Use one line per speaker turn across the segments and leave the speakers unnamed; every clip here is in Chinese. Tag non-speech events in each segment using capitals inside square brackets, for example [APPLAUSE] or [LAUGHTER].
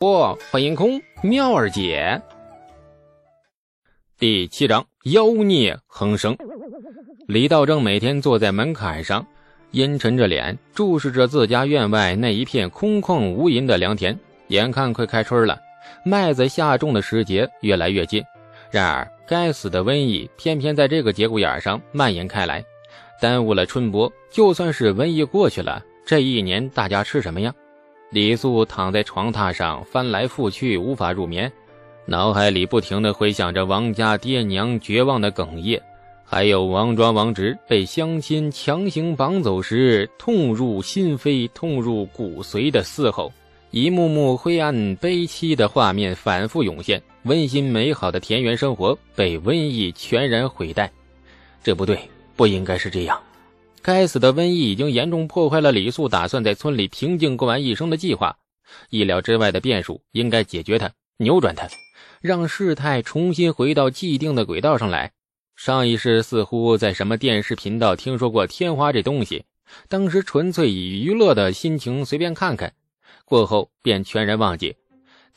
不，欢迎空妙儿姐。第七章妖孽横生。李道正每天坐在门槛上，阴沉着脸注视着自家院外那一片空旷无垠的良田。眼看快开春了，麦子下种的时节越来越近。然而，该死的瘟疫偏偏在这个节骨眼上蔓延开来，耽误了春播。就算是瘟疫过去了，这一年大家吃什么呀？李素躺在床榻上翻来覆去，无法入眠，脑海里不停地回想着王家爹娘绝望的哽咽，还有王庄王直被乡亲强行绑走时痛入心扉、痛入骨髓的嘶吼，一幕幕灰暗悲凄的画面反复涌现。温馨美好的田园生活被瘟疫全然毁殆，这不对，不应该是这样。该死的瘟疫已经严重破坏了李素打算在村里平静过完一生的计划。意料之外的变数，应该解决它，扭转它，让事态重新回到既定的轨道上来。上一世似乎在什么电视频道听说过天花这东西，当时纯粹以娱乐的心情随便看看，过后便全然忘记。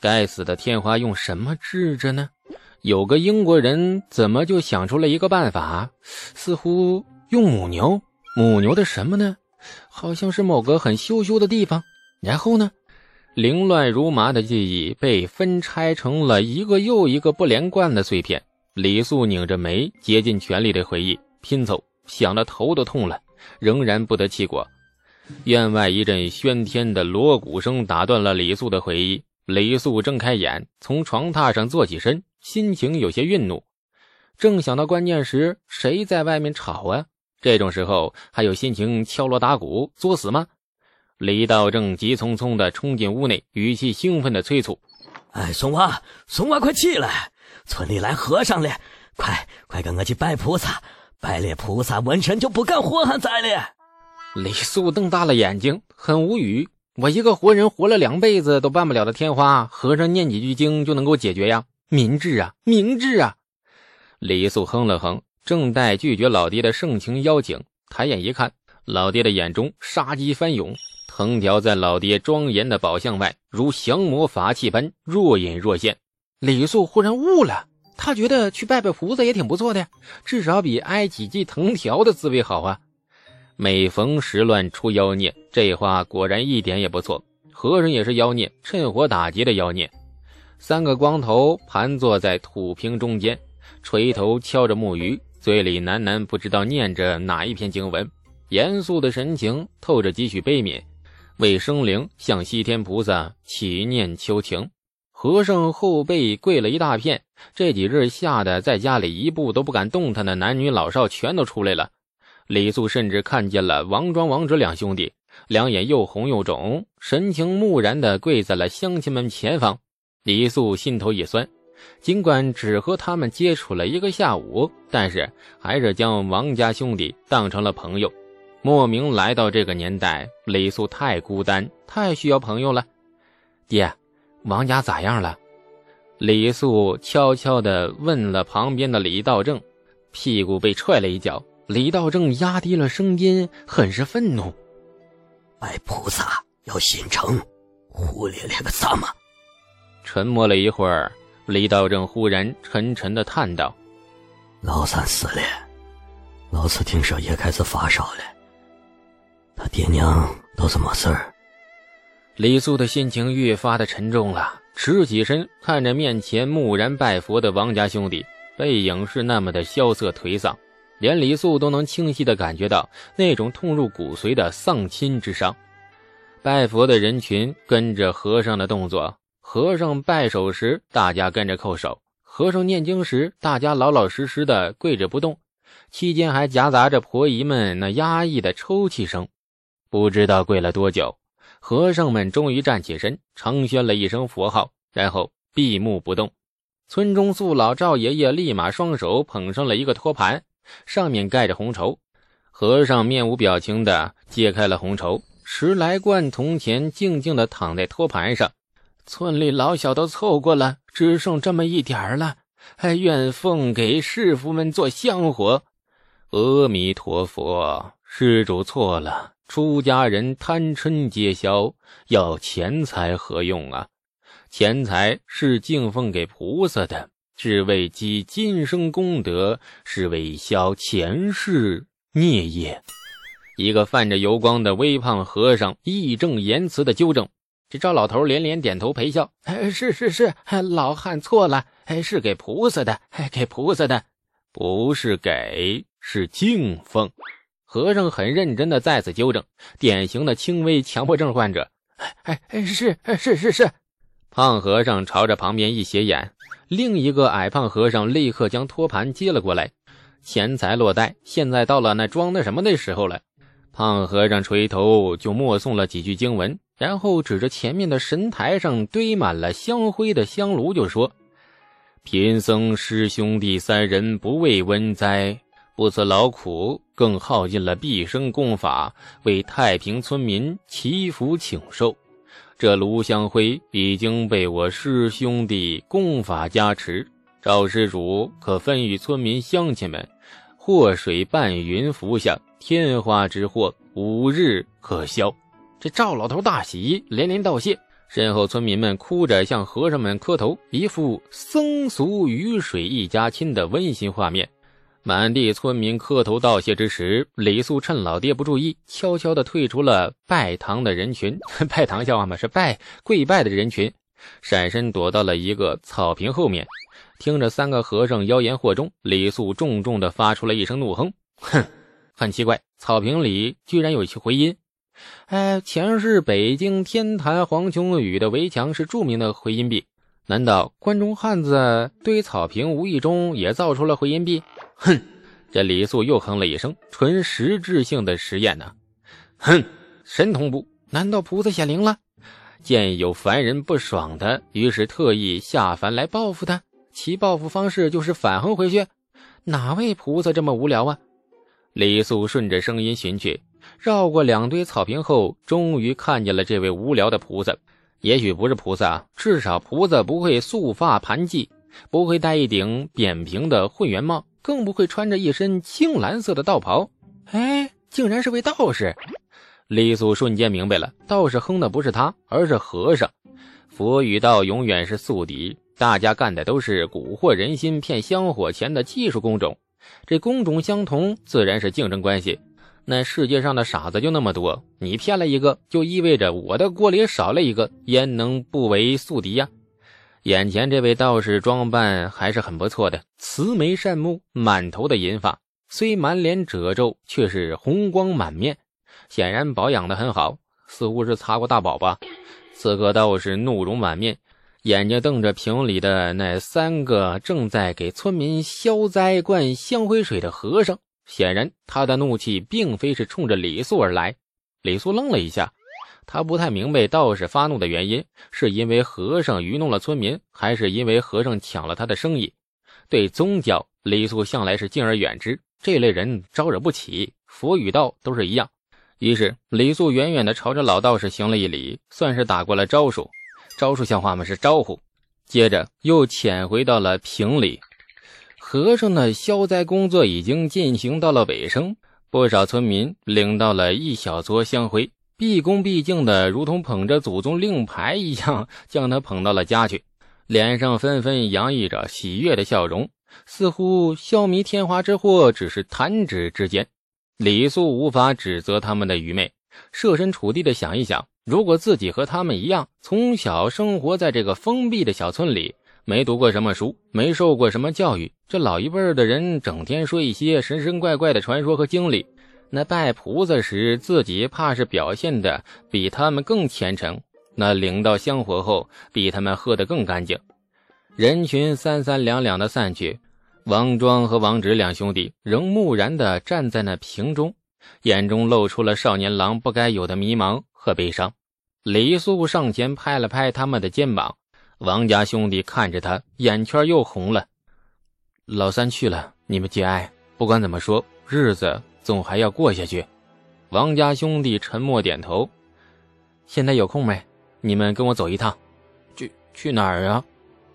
该死的天花用什么治着呢？有个英国人怎么就想出了一个办法，似乎用母牛。母牛的什么呢？好像是某个很羞羞的地方。然后呢？凌乱如麻的记忆被分拆成了一个又一个不连贯的碎片。李素拧着眉，竭尽全力的回忆拼凑，想得头都痛了，仍然不得其果。院外一阵喧天的锣鼓声打断了李素的回忆。李素睁开眼，从床榻上坐起身，心情有些愠怒。正想到关键时，谁在外面吵啊？这种时候还有心情敲锣打鼓作死吗？李道正急匆匆地冲进屋内，语气兴奋地催促：“
哎，松娃，松娃，快起来！村里来和尚了，快快跟我去拜菩萨！拜了菩萨，瘟神就不敢祸害咱了。”
李素瞪大了眼睛，很无语：“我一个活人活了两辈子都办不了的天花，和尚念几句经就能够解决呀？明智啊，明智啊！”李素哼了哼。正待拒绝老爹的盛情邀请，抬眼一看，老爹的眼中杀机翻涌，藤条在老爹庄严的宝相外，如降魔法器般若隐若现。李素忽然悟了，他觉得去拜拜菩萨也挺不错的，至少比挨几记藤条的滋味好啊。每逢时乱出妖孽，这话果然一点也不错。和尚也是妖孽，趁火打劫的妖孽。三个光头盘坐在土坪中间，垂头敲着木鱼。嘴里喃喃不知道念着哪一篇经文，严肃的神情透着几许悲悯，为生灵向西天菩萨祈念求情。和尚后背跪了一大片，这几日吓得在家里一步都不敢动弹的男女老少全都出来了。李素甚至看见了王庄、王直两兄弟，两眼又红又肿，神情木然地跪在了乡亲们前方。李素心头一酸。尽管只和他们接触了一个下午，但是还是将王家兄弟当成了朋友。莫名来到这个年代，李素太孤单，太需要朋友了。爹，王家咋样了？李素悄悄地问了旁边的李道正，屁股被踹了一脚。李道正压低了声音，很是愤怒：“
拜菩萨要心诚，胡咧咧个啥嘛？”
沉默了一会儿。李道正忽然沉沉的叹道：“
老三死了，老四听说也开始发烧了。他爹娘都是么事儿？”
李素的心情越发的沉重了，直起身看着面前木然拜佛的王家兄弟，背影是那么的萧瑟颓丧，连李素都能清晰的感觉到那种痛入骨髓的丧亲之伤。拜佛的人群跟着和尚的动作。和尚拜手时，大家跟着叩手；和尚念经时，大家老老实实的跪着不动。期间还夹杂着婆姨们那压抑的抽泣声。不知道跪了多久，和尚们终于站起身，长宣了一声佛号，然后闭目不动。村中宿老赵爷爷立马双手捧上了一个托盘，上面盖着红绸。和尚面无表情的揭开了红绸，十来罐铜钱静静的躺在托盘上。村里老小都凑过了，只剩这么一点儿了，还愿奉给师傅们做香火。阿弥陀佛，施主错了，出家人贪嗔皆消，要钱财何用啊？钱财是敬奉给菩萨的，是为积今生功德，是为消前世孽业。一个泛着油光的微胖和尚义正言辞的纠正，这赵老头连连点头陪笑：“ [LAUGHS] 哎，是是是，老汉错了，哎，是给菩萨的，哎，给菩萨的，不是给，是敬奉。”和尚很认真的再次纠正，典型的轻微强迫症患者。哎哎，是是是是。胖和尚朝着旁边一斜眼，另一个矮胖和尚立刻将托盘接了过来，钱财落袋，现在到了那装那什么的时候了。胖和尚垂头就默诵了几句经文，然后指着前面的神台上堆满了香灰的香炉就说：“贫僧师兄弟三人不畏瘟灾，不辞劳苦，更耗尽了毕生功法，为太平村民祈福请寿。这炉香灰已经被我师兄弟功法加持，赵施主可分与村民乡亲们。”祸水伴云浮下，天花之祸五日可消。这赵老头大喜，连连道谢。身后村民们哭着向和尚们磕头，一副僧俗雨水一家亲的温馨画面。满地村民磕头道谢之时，李素趁老爹不注意，悄悄地退出了拜堂的人群。[LAUGHS] 拜堂笑话嘛？是拜跪拜的人群，闪身躲到了一个草坪后面。听着三个和尚妖言惑众，李素重重的发出了一声怒哼：“ [LAUGHS] 哼，很奇怪，草坪里居然有一回音。哎，前世北京天坛黄琼宇的围墙是著名的回音壁，难道关中汉子堆草坪无意中也造出了回音壁？哼！这李素又哼了一声，纯实质性的实验呢。哼，神通不？难道菩萨显灵了？见有凡人不爽的，于是特意下凡来报复他。”其报复方式就是反哼回去，哪位菩萨这么无聊啊？李素顺着声音寻去，绕过两堆草坪后，终于看见了这位无聊的菩萨。也许不是菩萨，至少菩萨不会束发盘髻，不会戴一顶扁平的混元帽，更不会穿着一身青蓝色的道袍。哎，竟然是位道士！李素瞬间明白了，道士哼的不是他，而是和尚。佛与道永远是宿敌。大家干的都是蛊惑人心、骗香火钱的技术工种，这工种相同，自然是竞争关系。那世界上的傻子就那么多，你骗了一个，就意味着我的锅里少了一个，焉能不为宿敌呀？眼前这位道士装扮还是很不错的，慈眉善目，满头的银发，虽满脸褶皱，却是红光满面，显然保养的很好，似乎是擦过大宝吧。此刻道士怒容满面。眼睛瞪着瓶里的那三个正在给村民消灾灌香灰水的和尚，显然他的怒气并非是冲着李素而来。李素愣了一下，他不太明白道士发怒的原因，是因为和尚愚弄了村民，还是因为和尚抢了他的生意？对宗教，李素向来是敬而远之，这类人招惹不起。佛与道都是一样。于是李素远远地朝着老道士行了一礼，算是打过了招数。招数像话吗？是招呼。接着又潜回到了瓶里。和尚的消灾工作已经进行到了尾声，不少村民领到了一小撮香灰，毕恭毕敬的，如同捧着祖宗令牌一样，将他捧到了家去，脸上纷纷洋溢着喜悦的笑容，似乎消弭天花之祸只是弹指之间。李素无法指责他们的愚昧，设身处地的想一想。如果自己和他们一样，从小生活在这个封闭的小村里，没读过什么书，没受过什么教育，这老一辈的人整天说一些神神怪怪的传说和经历，那拜菩萨时自己怕是表现的比他们更虔诚，那领到香火后比他们喝得更干净。人群三三两两的散去，王庄和王直两兄弟仍木然地站在那瓶中，眼中露出了少年郎不该有的迷茫。和悲伤，李素上前拍了拍他们的肩膀。王家兄弟看着他，眼圈又红了。老三去了，你们节哀。不管怎么说，日子总还要过下去。王家兄弟沉默点头。现在有空没？你们跟我走一趟。去去哪儿啊？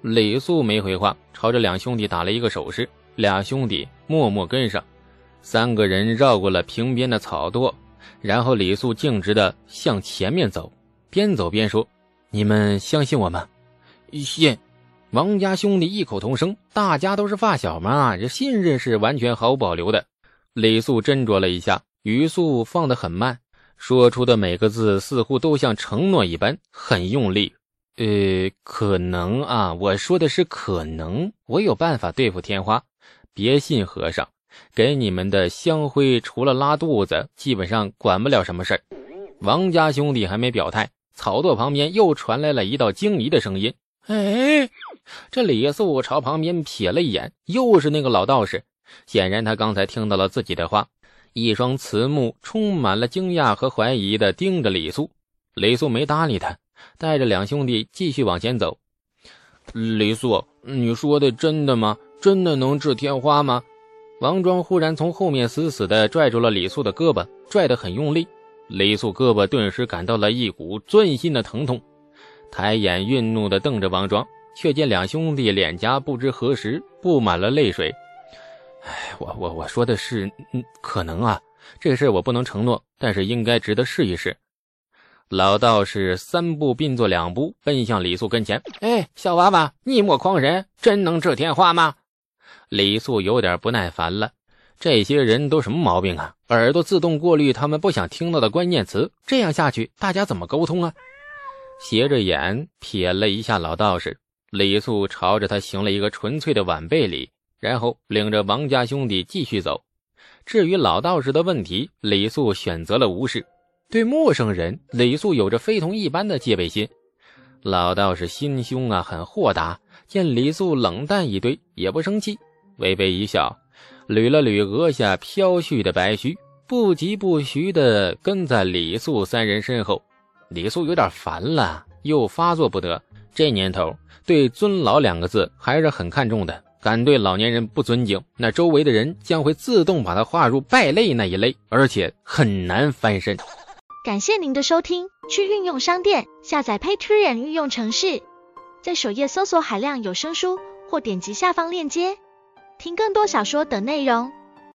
李素没回话，朝着两兄弟打了一个手势。俩兄弟默默跟上。三个人绕过了平边的草垛。然后李素径直的向前面走，边走边说：“你们相信我吗？信。王家兄弟异口同声，大家都是发小嘛，这信任是完全毫无保留的。李素斟酌了一下，语速放得很慢，说出的每个字似乎都像承诺一般，很用力。呃，可能啊，我说的是可能，我有办法对付天花。别信和尚，给你们的香灰除了拉肚子，基本上管不了什么事儿。王家兄弟还没表态，草垛旁边又传来了一道惊疑的声音：“哎！”这李素朝旁边瞥了一眼，又是那个老道士。显然他刚才听到了自己的话，一双慈目充满了惊讶和怀疑的盯着李素。李素没搭理他。带着两兄弟继续往前走。李素，你说的真的吗？真的能治天花吗？王庄忽然从后面死死地拽住了李素的胳膊，拽得很用力。李素胳膊顿时感到了一股钻心的疼痛，抬眼愠怒地瞪着王庄，却见两兄弟脸颊不知何时布满了泪水。哎，我我我说的是，嗯，可能啊，这事我不能承诺，但是应该值得试一试。老道士三步并作两步奔向李素跟前。哎，小娃娃，逆魔狂人真能治天花吗？李素有点不耐烦了。这些人都什么毛病啊？耳朵自动过滤他们不想听到的关键词，这样下去大家怎么沟通啊？斜着眼瞥了一下老道士，李素朝着他行了一个纯粹的晚辈礼，然后领着王家兄弟继续走。至于老道士的问题，李素选择了无视。对陌生人，李素有着非同一般的戒备心。老道士心胸啊，很豁达。见李素冷淡以对，也不生气，微微一笑，捋了捋额下飘絮的白须，不疾不徐地跟在李素三人身后。李素有点烦了，又发作不得。这年头，对“尊老”两个字还是很看重的。敢对老年人不尊敬，那周围的人将会自动把他划入败类那一类，而且很难翻身。
感谢您的收听，去运用商店下载 Patreon 运用城市，在首页搜索海量有声书，或点击下方链接听更多小说等内容。